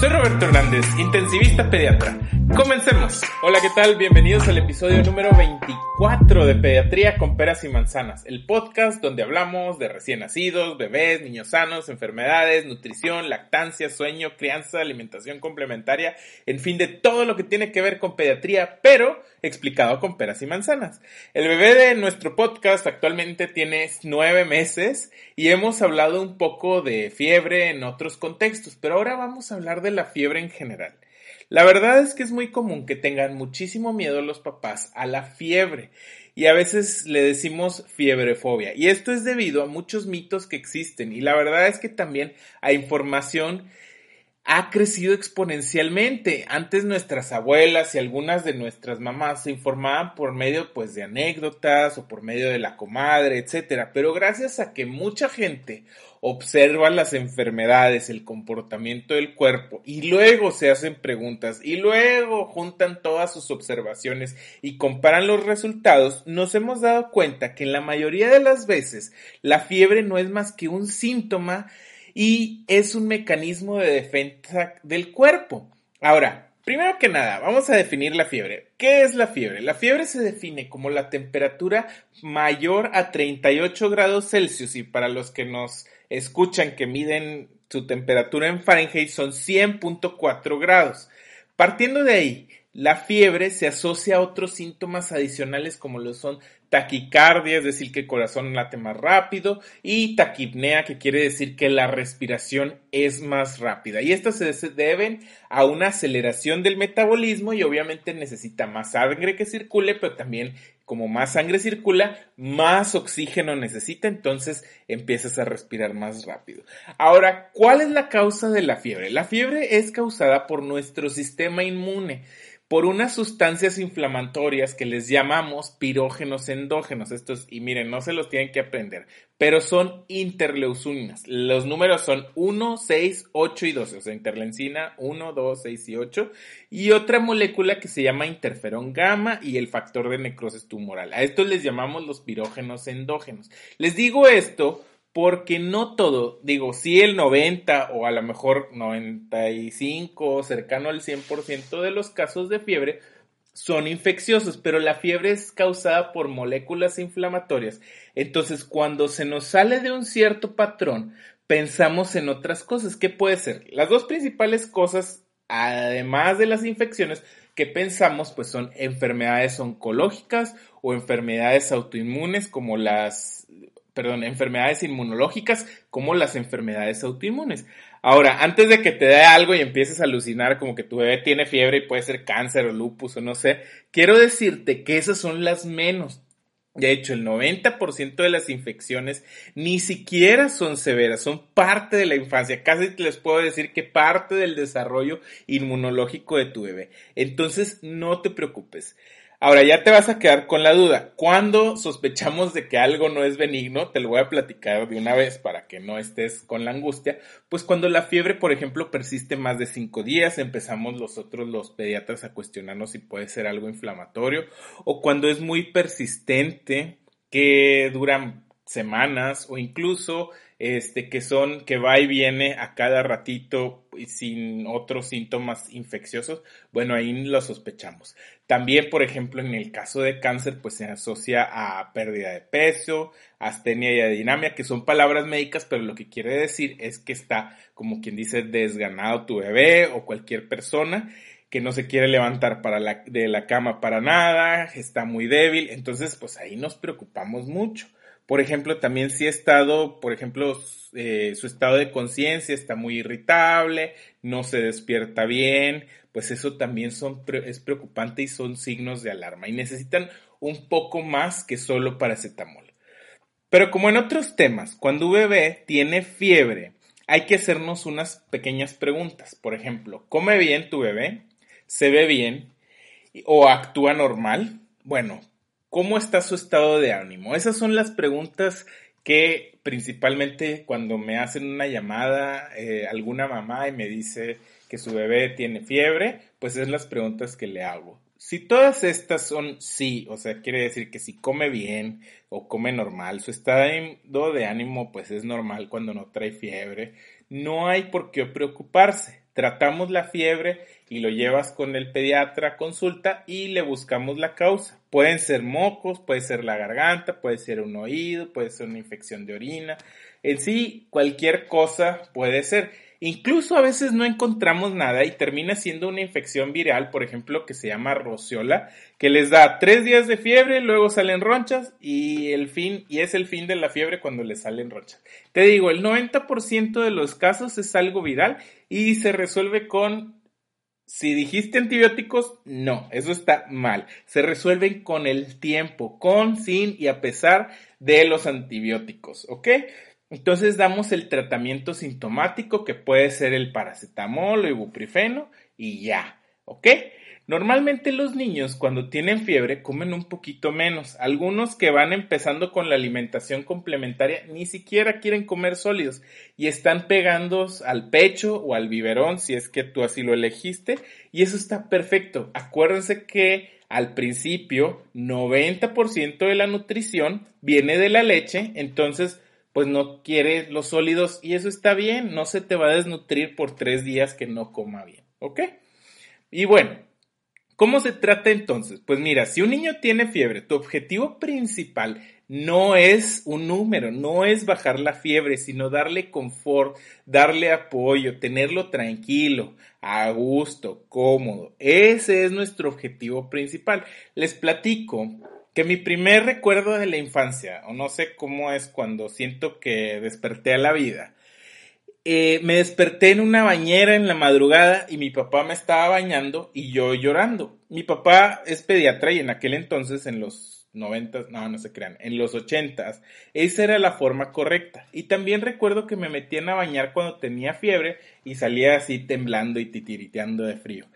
Soy Roberto Hernández, intensivista pediatra. Comencemos. Hola, ¿qué tal? Bienvenidos al episodio número 24 de Pediatría con Peras y Manzanas, el podcast donde hablamos de recién nacidos, bebés, niños sanos, enfermedades, nutrición, lactancia, sueño, crianza, alimentación complementaria, en fin, de todo lo que tiene que ver con pediatría, pero explicado con peras y manzanas. El bebé de nuestro podcast actualmente tiene nueve meses y hemos hablado un poco de fiebre en otros contextos, pero ahora vamos a hablar de la fiebre en general. La verdad es que es muy común que tengan muchísimo miedo los papás a la fiebre y a veces le decimos fiebrefobia. Y esto es debido a muchos mitos que existen y la verdad es que también a información ha crecido exponencialmente. Antes nuestras abuelas y algunas de nuestras mamás se informaban por medio pues de anécdotas o por medio de la comadre, etcétera, pero gracias a que mucha gente observa las enfermedades, el comportamiento del cuerpo y luego se hacen preguntas y luego juntan todas sus observaciones y comparan los resultados, nos hemos dado cuenta que en la mayoría de las veces la fiebre no es más que un síntoma y es un mecanismo de defensa del cuerpo. Ahora, primero que nada, vamos a definir la fiebre. ¿Qué es la fiebre? La fiebre se define como la temperatura mayor a 38 grados Celsius y para los que nos escuchan que miden su temperatura en Fahrenheit son 100.4 grados. Partiendo de ahí, la fiebre se asocia a otros síntomas adicionales como lo son taquicardia, es decir, que el corazón late más rápido, y taquipnea, que quiere decir que la respiración es más rápida. Y estas se deben a una aceleración del metabolismo y obviamente necesita más sangre que circule, pero también como más sangre circula, más oxígeno necesita, entonces empiezas a respirar más rápido. Ahora, ¿cuál es la causa de la fiebre? La fiebre es causada por nuestro sistema inmune por unas sustancias inflamatorias que les llamamos pirógenos endógenos. Estos, y miren, no se los tienen que aprender, pero son interleucinas. Los números son 1, 6, 8 y 12, o sea, interleucina 1, 2, 6 y 8. Y otra molécula que se llama interferón gamma y el factor de necrosis tumoral. A estos les llamamos los pirógenos endógenos. Les digo esto porque no todo, digo, sí el 90 o a lo mejor 95 cercano al 100% de los casos de fiebre son infecciosos, pero la fiebre es causada por moléculas inflamatorias. Entonces, cuando se nos sale de un cierto patrón, pensamos en otras cosas. ¿Qué puede ser? Las dos principales cosas, además de las infecciones, que pensamos, pues son enfermedades oncológicas o enfermedades autoinmunes como las perdón, enfermedades inmunológicas como las enfermedades autoinmunes. Ahora, antes de que te dé algo y empieces a alucinar como que tu bebé tiene fiebre y puede ser cáncer o lupus o no sé, quiero decirte que esas son las menos. De hecho, el 90% de las infecciones ni siquiera son severas, son parte de la infancia. Casi les puedo decir que parte del desarrollo inmunológico de tu bebé. Entonces, no te preocupes. Ahora ya te vas a quedar con la duda. Cuando sospechamos de que algo no es benigno, te lo voy a platicar de una vez para que no estés con la angustia. Pues cuando la fiebre, por ejemplo, persiste más de cinco días, empezamos nosotros los pediatras a cuestionarnos si puede ser algo inflamatorio. O cuando es muy persistente, que duran semanas o incluso este que son que va y viene a cada ratito sin otros síntomas infecciosos, bueno, ahí lo sospechamos. También, por ejemplo, en el caso de cáncer, pues se asocia a pérdida de peso, astenia y adinamia, que son palabras médicas, pero lo que quiere decir es que está, como quien dice, desganado tu bebé o cualquier persona que no se quiere levantar para la, de la cama para nada, está muy débil, entonces pues ahí nos preocupamos mucho. Por ejemplo, también si ha estado, por ejemplo, eh, su estado de conciencia está muy irritable, no se despierta bien, pues eso también es preocupante y son signos de alarma y necesitan un poco más que solo paracetamol. Pero como en otros temas, cuando un bebé tiene fiebre, hay que hacernos unas pequeñas preguntas. Por ejemplo, ¿come bien tu bebé? ¿Se ve bien? ¿O actúa normal? Bueno, ¿cómo está su estado de ánimo? Esas son las preguntas que principalmente cuando me hacen una llamada eh, alguna mamá y me dice que su bebé tiene fiebre, pues es las preguntas que le hago. Si todas estas son sí, o sea, quiere decir que si come bien o come normal, su estado de ánimo pues es normal cuando no trae fiebre, no hay por qué preocuparse. Tratamos la fiebre y lo llevas con el pediatra consulta y le buscamos la causa. Pueden ser mocos, puede ser la garganta, puede ser un oído, puede ser una infección de orina. En sí, cualquier cosa puede ser. Incluso a veces no encontramos nada y termina siendo una infección viral, por ejemplo, que se llama rociola, que les da tres días de fiebre, luego salen ronchas y el fin, y es el fin de la fiebre cuando les salen ronchas. Te digo, el 90% de los casos es algo viral y se resuelve con si dijiste antibióticos, no, eso está mal. Se resuelven con el tiempo, con, sin y a pesar de los antibióticos, ¿ok? Entonces damos el tratamiento sintomático que puede ser el paracetamol o ibuprofeno y ya, ¿ok? Normalmente los niños cuando tienen fiebre comen un poquito menos. Algunos que van empezando con la alimentación complementaria ni siquiera quieren comer sólidos y están pegando al pecho o al biberón si es que tú así lo elegiste y eso está perfecto. Acuérdense que al principio 90% de la nutrición viene de la leche, entonces pues no quiere los sólidos y eso está bien, no se te va a desnutrir por tres días que no coma bien, ¿ok? Y bueno, ¿cómo se trata entonces? Pues mira, si un niño tiene fiebre, tu objetivo principal no es un número, no es bajar la fiebre, sino darle confort, darle apoyo, tenerlo tranquilo, a gusto, cómodo. Ese es nuestro objetivo principal. Les platico que mi primer recuerdo de la infancia, o no sé cómo es cuando siento que desperté a la vida, eh, me desperté en una bañera en la madrugada y mi papá me estaba bañando y yo llorando. Mi papá es pediatra y en aquel entonces, en los 90, no, no se crean, en los 80, esa era la forma correcta. Y también recuerdo que me metían a bañar cuando tenía fiebre y salía así temblando y titiriteando de frío.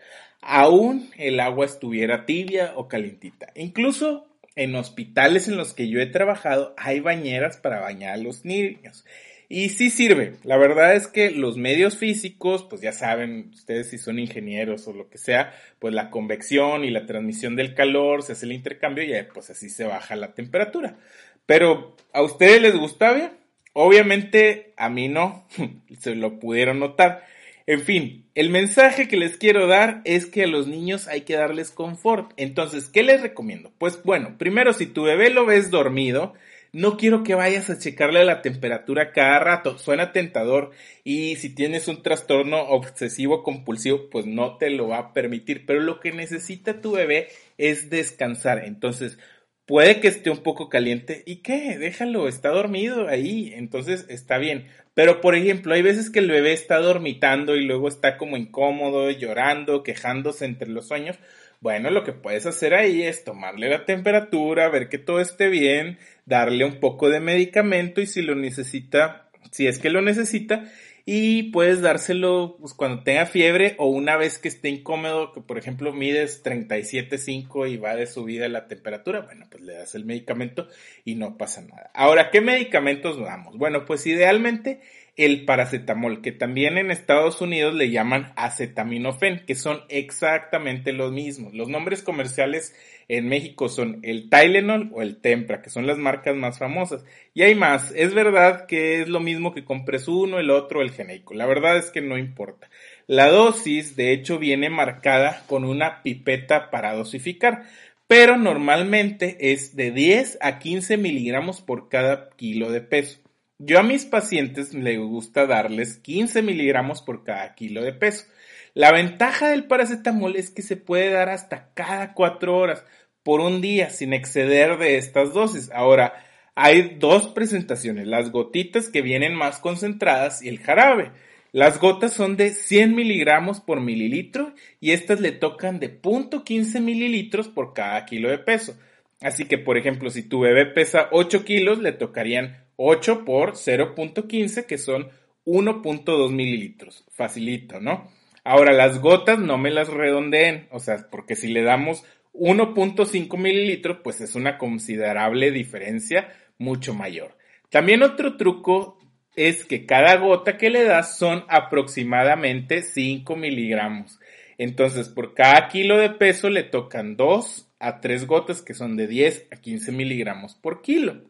Aún el agua estuviera tibia o calientita. Incluso en hospitales en los que yo he trabajado hay bañeras para bañar a los niños. Y sí sirve. La verdad es que los medios físicos, pues ya saben, ustedes si son ingenieros o lo que sea, pues la convección y la transmisión del calor, se hace el intercambio y pues así se baja la temperatura. Pero, ¿a ustedes les gusta bien? Obviamente a mí no, se lo pudieron notar. En fin, el mensaje que les quiero dar es que a los niños hay que darles confort. Entonces, ¿qué les recomiendo? Pues bueno, primero si tu bebé lo ves dormido, no quiero que vayas a checarle la temperatura cada rato, suena tentador y si tienes un trastorno obsesivo compulsivo, pues no te lo va a permitir, pero lo que necesita tu bebé es descansar. Entonces, puede que esté un poco caliente y qué, déjalo, está dormido ahí, entonces está bien. Pero por ejemplo, hay veces que el bebé está dormitando y luego está como incómodo, llorando, quejándose entre los sueños. Bueno, lo que puedes hacer ahí es tomarle la temperatura, ver que todo esté bien, darle un poco de medicamento y si lo necesita, si es que lo necesita, y puedes dárselo pues, cuando tenga fiebre o una vez que esté incómodo, que por ejemplo mides 37.5 y va de subida la temperatura, bueno, pues le das el medicamento y no pasa nada. Ahora, ¿qué medicamentos damos? Bueno, pues idealmente el paracetamol, que también en Estados Unidos le llaman acetaminofén, que son exactamente los mismos. Los nombres comerciales en México son el Tylenol o el Tempra, que son las marcas más famosas. Y hay más. Es verdad que es lo mismo que compres uno, el otro, el genérico. La verdad es que no importa. La dosis, de hecho, viene marcada con una pipeta para dosificar, pero normalmente es de 10 a 15 miligramos por cada kilo de peso. Yo a mis pacientes les gusta darles 15 miligramos por cada kilo de peso. La ventaja del paracetamol es que se puede dar hasta cada 4 horas por un día sin exceder de estas dosis. Ahora, hay dos presentaciones, las gotitas que vienen más concentradas y el jarabe. Las gotas son de 100 miligramos por mililitro y estas le tocan de 0.15 mililitros por cada kilo de peso. Así que, por ejemplo, si tu bebé pesa 8 kilos, le tocarían 8 por 0.15, que son 1.2 mililitros. Facilito, ¿no? Ahora, las gotas no me las redondeen, o sea, porque si le damos 1.5 mililitros, pues es una considerable diferencia mucho mayor. También otro truco es que cada gota que le das son aproximadamente 5 miligramos. Entonces, por cada kilo de peso le tocan 2 a 3 gotas que son de 10 a 15 miligramos por kilo.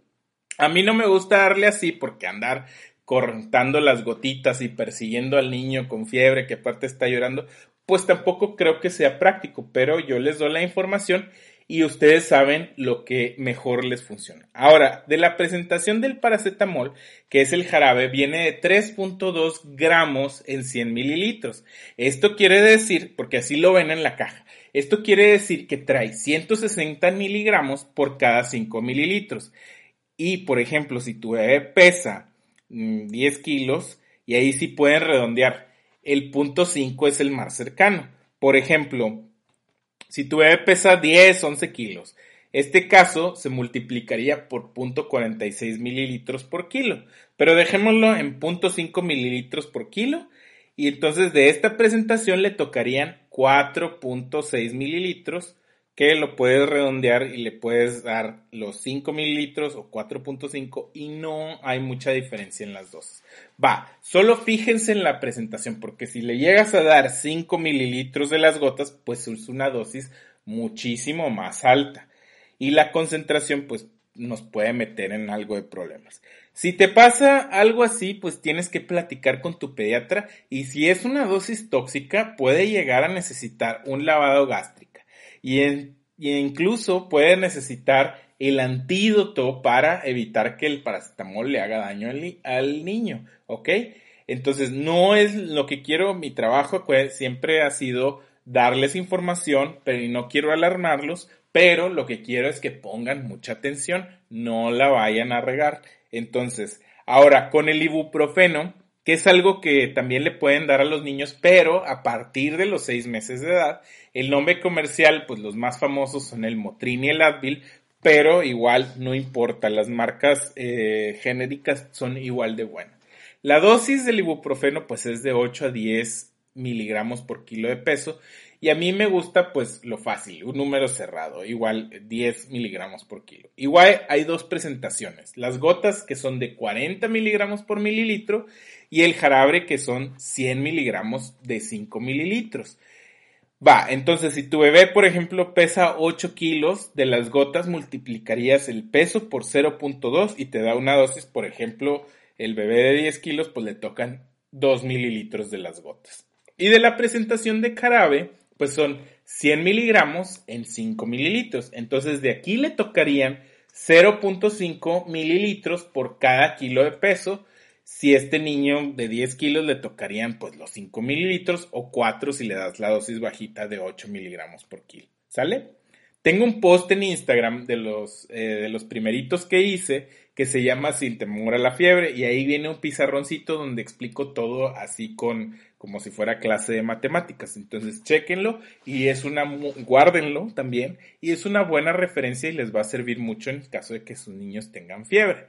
A mí no me gusta darle así porque andar cortando las gotitas y persiguiendo al niño con fiebre que aparte está llorando, pues tampoco creo que sea práctico, pero yo les doy la información y ustedes saben lo que mejor les funciona. Ahora, de la presentación del paracetamol, que es el jarabe, viene de 3.2 gramos en 100 mililitros. Esto quiere decir, porque así lo ven en la caja, esto quiere decir que trae 160 miligramos por cada 5 mililitros. Y, por ejemplo, si tu bebé pesa 10 mm, kilos, y ahí sí pueden redondear, el punto 5 es el más cercano. Por ejemplo, si tu bebé pesa 10, 11 kilos, este caso se multiplicaría por 0.46 mililitros por kilo, pero dejémoslo en 0.5 mililitros por kilo y entonces de esta presentación le tocarían 4.6 mililitros que lo puedes redondear y le puedes dar los 5 mililitros o 4.5 y no hay mucha diferencia en las dos. Va, solo fíjense en la presentación porque si le llegas a dar 5 mililitros de las gotas, pues es una dosis muchísimo más alta y la concentración pues nos puede meter en algo de problemas. Si te pasa algo así, pues tienes que platicar con tu pediatra y si es una dosis tóxica puede llegar a necesitar un lavado gástrico y, incluso puede necesitar el antídoto para evitar que el paracetamol le haga daño al, niño, ¿ok? Entonces, no es lo que quiero, mi trabajo siempre ha sido darles información, pero no quiero alarmarlos, pero lo que quiero es que pongan mucha atención, no la vayan a regar. Entonces, ahora con el ibuprofeno, que es algo que también le pueden dar a los niños, pero a partir de los seis meses de edad. El nombre comercial, pues los más famosos son el Motrin y el Advil, pero igual no importa, las marcas eh, genéricas son igual de buenas. La dosis del ibuprofeno pues es de 8 a 10 miligramos por kilo de peso y a mí me gusta pues lo fácil, un número cerrado, igual 10 miligramos por kilo. Igual hay dos presentaciones, las gotas que son de 40 miligramos por mililitro y el jarabe que son 100 miligramos de 5 mililitros. Va, entonces si tu bebé, por ejemplo, pesa 8 kilos, de las gotas multiplicarías el peso por 0.2 y te da una dosis, por ejemplo, el bebé de 10 kilos, pues le tocan 2 mililitros de las gotas. Y de la presentación de jarabe, pues son 100 miligramos en 5 mililitros. Entonces de aquí le tocarían 0.5 mililitros por cada kilo de peso. Si este niño de 10 kilos le tocarían pues los 5 mililitros o 4 si le das la dosis bajita de 8 miligramos por kilo. ¿Sale? Tengo un post en Instagram de los, eh, de los primeritos que hice que se llama Sin temor a la fiebre y ahí viene un pizarroncito donde explico todo así con como si fuera clase de matemáticas. Entonces, chequenlo y es una guárdenlo también y es una buena referencia y les va a servir mucho en caso de que sus niños tengan fiebre.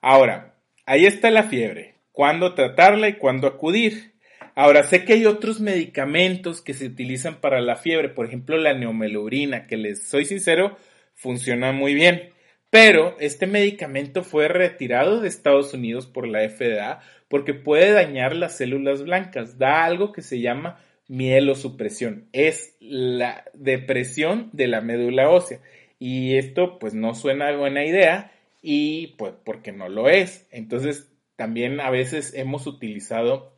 Ahora, ahí está la fiebre. ¿Cuándo tratarla y cuándo acudir? Ahora, sé que hay otros medicamentos que se utilizan para la fiebre, por ejemplo la neomelurina, que les soy sincero, funciona muy bien. Pero este medicamento fue retirado de Estados Unidos por la FDA porque puede dañar las células blancas. Da algo que se llama mielosupresión. Es la depresión de la médula ósea. Y esto pues no suena buena idea y pues porque no lo es. Entonces también a veces hemos utilizado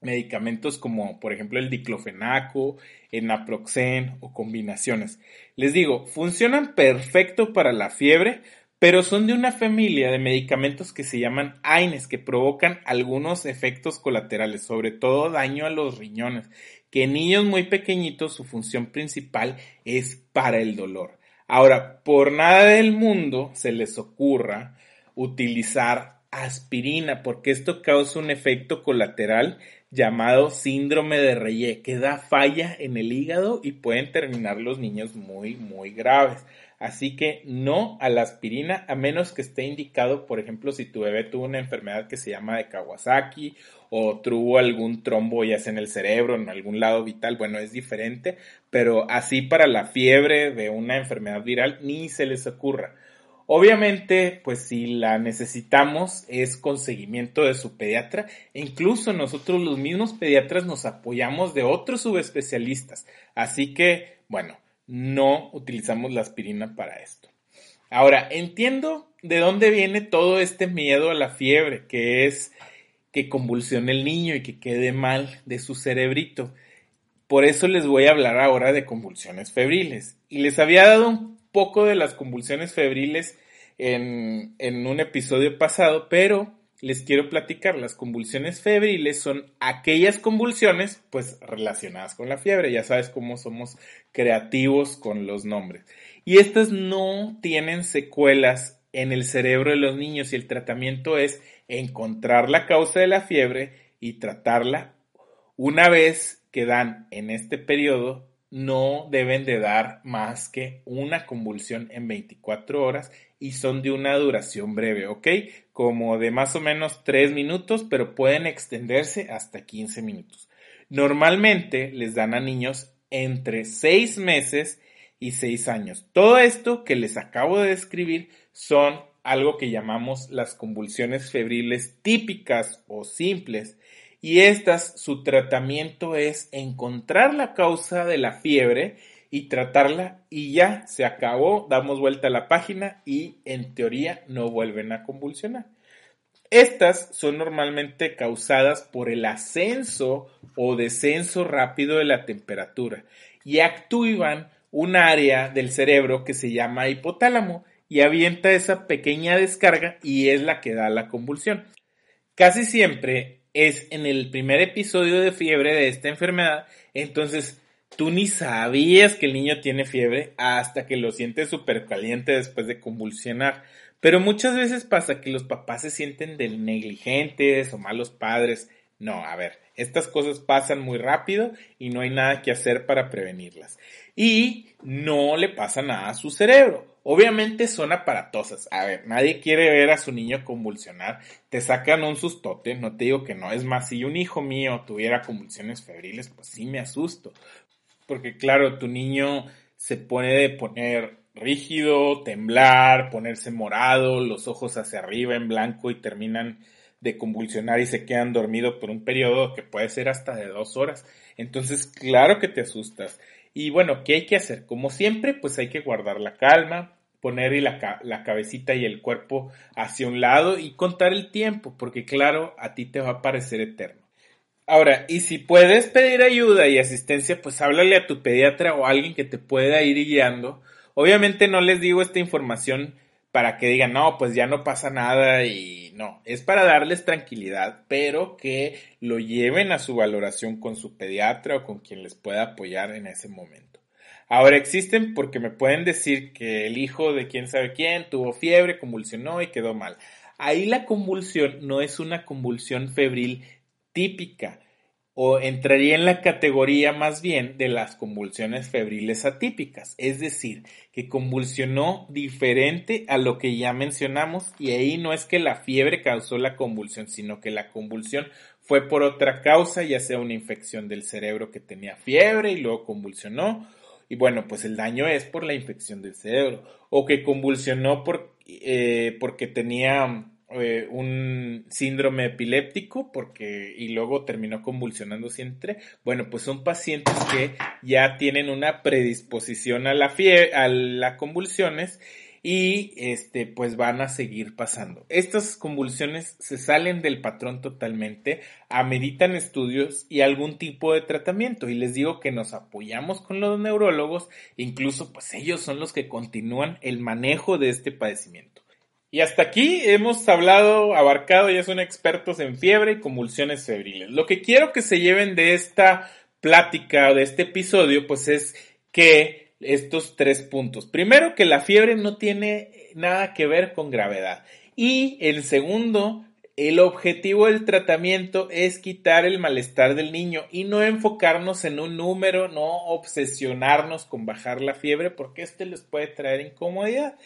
medicamentos como por ejemplo el diclofenaco, el naproxen o combinaciones. Les digo, funcionan perfecto para la fiebre, pero son de una familia de medicamentos que se llaman AINES, que provocan algunos efectos colaterales, sobre todo daño a los riñones, que en niños muy pequeñitos su función principal es para el dolor. Ahora, por nada del mundo se les ocurra utilizar aspirina, porque esto causa un efecto colateral llamado síndrome de Reye, que da falla en el hígado y pueden terminar los niños muy, muy graves. Así que no a la aspirina, a menos que esté indicado, por ejemplo, si tu bebé tuvo una enfermedad que se llama de Kawasaki o tuvo algún trombo ya sea en el cerebro, en algún lado vital, bueno, es diferente, pero así para la fiebre de una enfermedad viral ni se les ocurra. Obviamente, pues si la necesitamos es con seguimiento de su pediatra e incluso nosotros los mismos pediatras nos apoyamos de otros subespecialistas. Así que, bueno, no utilizamos la aspirina para esto. Ahora, entiendo de dónde viene todo este miedo a la fiebre, que es que convulsione el niño y que quede mal de su cerebrito. Por eso les voy a hablar ahora de convulsiones febriles. Y les había dado un poco de las convulsiones febriles en, en un episodio pasado, pero les quiero platicar. Las convulsiones febriles son aquellas convulsiones, pues, relacionadas con la fiebre. Ya sabes cómo somos creativos con los nombres. Y estas no tienen secuelas en el cerebro de los niños y el tratamiento es encontrar la causa de la fiebre y tratarla. Una vez que dan en este periodo, no deben de dar más que una convulsión en 24 horas y son de una duración breve, ¿ok? Como de más o menos 3 minutos, pero pueden extenderse hasta 15 minutos. Normalmente les dan a niños entre 6 meses y 6 años. Todo esto que les acabo de describir son algo que llamamos las convulsiones febriles típicas o simples y estas, su tratamiento es encontrar la causa de la fiebre y tratarla y ya se acabó, damos vuelta a la página y en teoría no vuelven a convulsionar. Estas son normalmente causadas por el ascenso o descenso rápido de la temperatura y activan un área del cerebro que se llama hipotálamo y avienta esa pequeña descarga y es la que da la convulsión. Casi siempre es en el primer episodio de fiebre de esta enfermedad, entonces tú ni sabías que el niño tiene fiebre hasta que lo sientes súper caliente después de convulsionar. Pero muchas veces pasa que los papás se sienten negligentes o malos padres. No, a ver, estas cosas pasan muy rápido y no hay nada que hacer para prevenirlas. Y no le pasa nada a su cerebro. Obviamente son aparatosas. A ver, nadie quiere ver a su niño convulsionar. Te sacan un sustote, no te digo que no. Es más, si un hijo mío tuviera convulsiones febriles, pues sí me asusto. Porque claro, tu niño se puede poner rígido, temblar, ponerse morado, los ojos hacia arriba en blanco y terminan de convulsionar y se quedan dormidos por un periodo que puede ser hasta de dos horas. Entonces, claro que te asustas. Y bueno, ¿qué hay que hacer? Como siempre, pues hay que guardar la calma, poner la, la, cabecita y el cuerpo hacia un lado y contar el tiempo, porque claro, a ti te va a parecer eterno. Ahora, y si puedes pedir ayuda y asistencia, pues háblale a tu pediatra o a alguien que te pueda ir guiando. Obviamente no les digo esta información para que digan, no, pues ya no pasa nada y no, es para darles tranquilidad, pero que lo lleven a su valoración con su pediatra o con quien les pueda apoyar en ese momento. Ahora existen porque me pueden decir que el hijo de quién sabe quién tuvo fiebre, convulsionó y quedó mal. Ahí la convulsión no es una convulsión febril típica, o entraría en la categoría más bien de las convulsiones febriles atípicas, es decir, que convulsionó diferente a lo que ya mencionamos y ahí no es que la fiebre causó la convulsión, sino que la convulsión fue por otra causa, ya sea una infección del cerebro que tenía fiebre y luego convulsionó, y bueno, pues el daño es por la infección del cerebro, o que convulsionó por, eh, porque tenía eh, un síndrome epiléptico porque y luego terminó convulsionando siempre. Bueno, pues son pacientes que ya tienen una predisposición a la a las convulsiones y este pues van a seguir pasando. Estas convulsiones se salen del patrón totalmente, ameritan estudios y algún tipo de tratamiento y les digo que nos apoyamos con los neurólogos, incluso pues ellos son los que continúan el manejo de este padecimiento. Y hasta aquí hemos hablado, abarcado, ya son expertos en fiebre y convulsiones febriles. Lo que quiero que se lleven de esta plática, de este episodio, pues es que estos tres puntos. Primero, que la fiebre no tiene nada que ver con gravedad. Y el segundo, el objetivo del tratamiento es quitar el malestar del niño y no enfocarnos en un número, no obsesionarnos con bajar la fiebre porque este les puede traer incomodidad.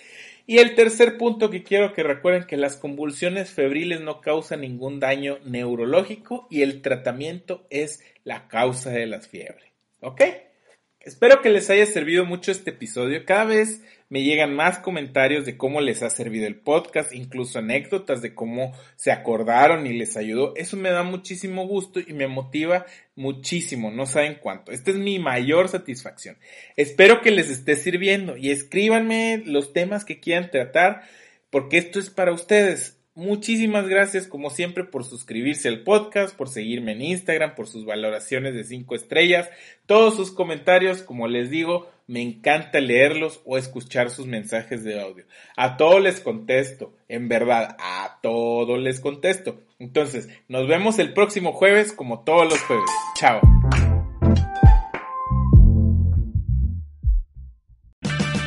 Y el tercer punto que quiero que recuerden que las convulsiones febriles no causan ningún daño neurológico y el tratamiento es la causa de las fiebres. ¿Ok? Espero que les haya servido mucho este episodio. Cada vez me llegan más comentarios de cómo les ha servido el podcast, incluso anécdotas de cómo se acordaron y les ayudó. Eso me da muchísimo gusto y me motiva muchísimo, no saben cuánto. Esta es mi mayor satisfacción. Espero que les esté sirviendo y escríbanme los temas que quieran tratar porque esto es para ustedes. Muchísimas gracias, como siempre, por suscribirse al podcast, por seguirme en Instagram, por sus valoraciones de 5 estrellas, todos sus comentarios, como les digo, me encanta leerlos o escuchar sus mensajes de audio. A todos les contesto, en verdad, a todos les contesto. Entonces, nos vemos el próximo jueves como todos los jueves. Chao.